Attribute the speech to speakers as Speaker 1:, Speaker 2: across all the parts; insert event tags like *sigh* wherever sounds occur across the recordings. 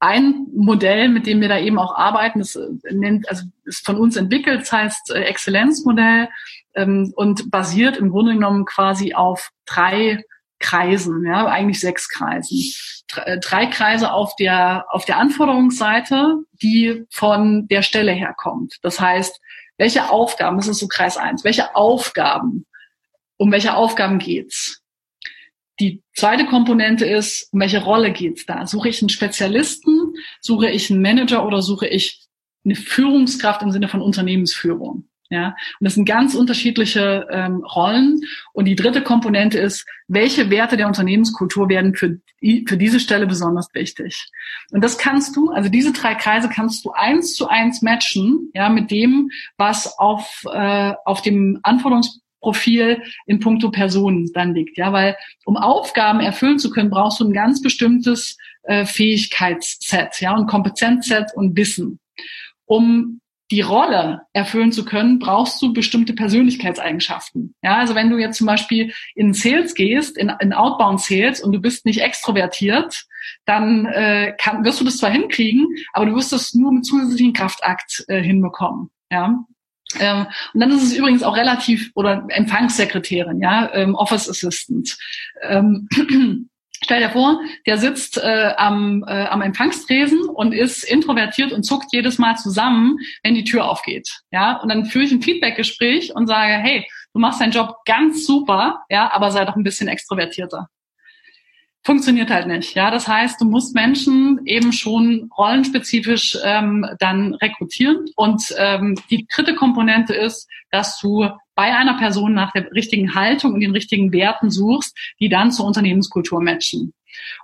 Speaker 1: ein Modell, mit dem wir da eben auch arbeiten, das äh, nennt, also ist von uns entwickelt, das heißt äh, Exzellenzmodell ähm, und basiert im Grunde genommen quasi auf drei Kreisen, ja, eigentlich sechs Kreisen. Äh, drei Kreise auf der, auf der Anforderungsseite, die von der Stelle herkommt. Das heißt, welche Aufgaben, das ist so Kreis eins, welche Aufgaben, um welche Aufgaben geht's? Die zweite Komponente ist, um welche Rolle geht's da? Suche ich einen Spezialisten, suche ich einen Manager oder suche ich eine Führungskraft im Sinne von Unternehmensführung? Ja, und das sind ganz unterschiedliche ähm, Rollen. Und die dritte Komponente ist, welche Werte der Unternehmenskultur werden für, für diese Stelle besonders wichtig? Und das kannst du, also diese drei Kreise kannst du eins zu eins matchen, ja, mit dem, was auf, äh, auf dem Anforderungsprofil in puncto Personen dann liegt. Ja, weil um Aufgaben erfüllen zu können, brauchst du ein ganz bestimmtes äh, Fähigkeitsset, ja, und Kompetenzset und Wissen. Um die Rolle erfüllen zu können, brauchst du bestimmte Persönlichkeitseigenschaften. Ja, also wenn du jetzt zum Beispiel in Sales gehst, in, in Outbound Sales und du bist nicht extrovertiert, dann äh, kann, wirst du das zwar hinkriegen, aber du wirst das nur mit zusätzlichen Kraftakt äh, hinbekommen. Ja, ähm, und dann ist es übrigens auch relativ oder Empfangssekretärin, ja, ähm, Office Assistant. Ähm, *clears throat* Stell dir vor, der sitzt äh, am, äh, am Empfangstresen und ist introvertiert und zuckt jedes Mal zusammen, wenn die Tür aufgeht. Ja, und dann führe ich ein Feedbackgespräch und sage, hey, du machst deinen Job ganz super, ja, aber sei doch ein bisschen extrovertierter. Funktioniert halt nicht. Ja, das heißt, du musst Menschen eben schon rollenspezifisch ähm, dann rekrutieren. Und ähm, die dritte Komponente ist, dass du bei einer Person nach der richtigen Haltung und den richtigen Werten suchst, die dann zur Unternehmenskultur matchen.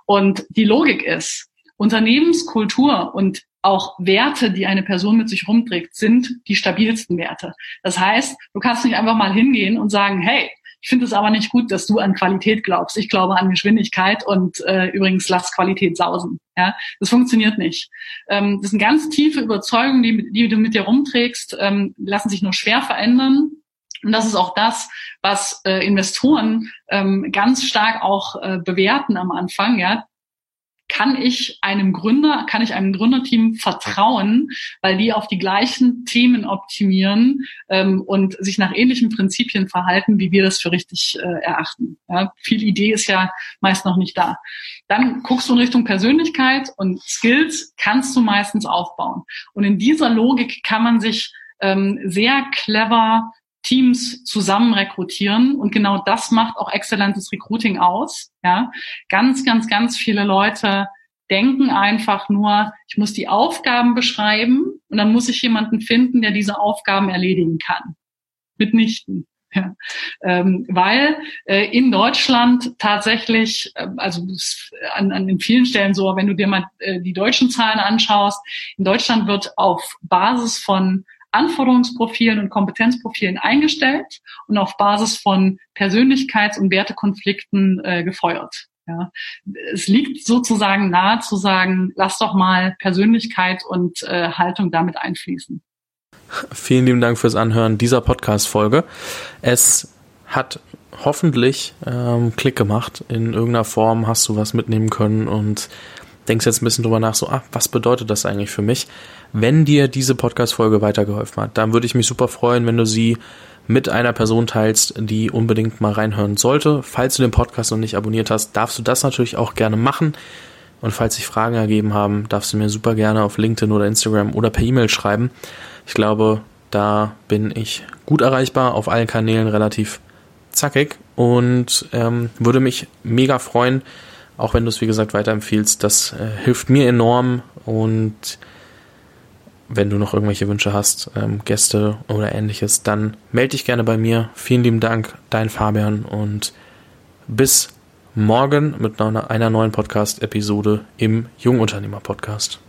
Speaker 1: Und die Logik ist, Unternehmenskultur und auch Werte, die eine Person mit sich rumträgt, sind die stabilsten Werte. Das heißt, du kannst nicht einfach mal hingehen und sagen, hey, ich finde es aber nicht gut, dass du an Qualität glaubst. Ich glaube an Geschwindigkeit und äh, übrigens lass Qualität sausen. Ja, das funktioniert nicht. Ähm, das sind ganz tiefe Überzeugungen, die, die du mit dir rumträgst, ähm, lassen sich nur schwer verändern. Und das ist auch das, was äh, Investoren ähm, ganz stark auch äh, bewerten am Anfang. Ja, kann ich einem Gründer, kann ich einem Gründerteam vertrauen, weil die auf die gleichen Themen optimieren ähm, und sich nach ähnlichen Prinzipien verhalten, wie wir das für richtig äh, erachten. Ja, viel Idee ist ja meist noch nicht da. Dann guckst du in Richtung Persönlichkeit und Skills kannst du meistens aufbauen. Und in dieser Logik kann man sich ähm, sehr clever Teams zusammen rekrutieren. Und genau das macht auch exzellentes Recruiting aus. Ja, ganz, ganz, ganz viele Leute denken einfach nur, ich muss die Aufgaben beschreiben und dann muss ich jemanden finden, der diese Aufgaben erledigen kann. Mitnichten. Ja. Ähm, weil äh, in Deutschland tatsächlich, äh, also an, an vielen Stellen so, wenn du dir mal äh, die deutschen Zahlen anschaust, in Deutschland wird auf Basis von Anforderungsprofilen und Kompetenzprofilen eingestellt und auf Basis von Persönlichkeits- und Wertekonflikten äh, gefeuert. Ja. Es liegt sozusagen nahe zu sagen, lass doch mal Persönlichkeit und äh, Haltung damit einfließen.
Speaker 2: Vielen lieben Dank fürs Anhören dieser Podcast-Folge. Es hat hoffentlich ähm, Klick gemacht. In irgendeiner Form hast du was mitnehmen können und denkst jetzt ein bisschen drüber nach, so, ah, was bedeutet das eigentlich für mich? Wenn dir diese Podcast-Folge weitergeholfen hat, dann würde ich mich super freuen, wenn du sie mit einer Person teilst, die unbedingt mal reinhören sollte. Falls du den Podcast noch nicht abonniert hast, darfst du das natürlich auch gerne machen. Und falls sich Fragen ergeben haben, darfst du mir super gerne auf LinkedIn oder Instagram oder per E-Mail schreiben. Ich glaube, da bin ich gut erreichbar, auf allen Kanälen relativ zackig und ähm, würde mich mega freuen, auch wenn du es wie gesagt weiterempfiehlst. Das äh, hilft mir enorm und wenn du noch irgendwelche Wünsche hast, ähm, Gäste oder ähnliches, dann melde dich gerne bei mir. Vielen lieben Dank, dein Fabian und bis morgen mit einer neuen Podcast-Episode im Jungunternehmer-Podcast.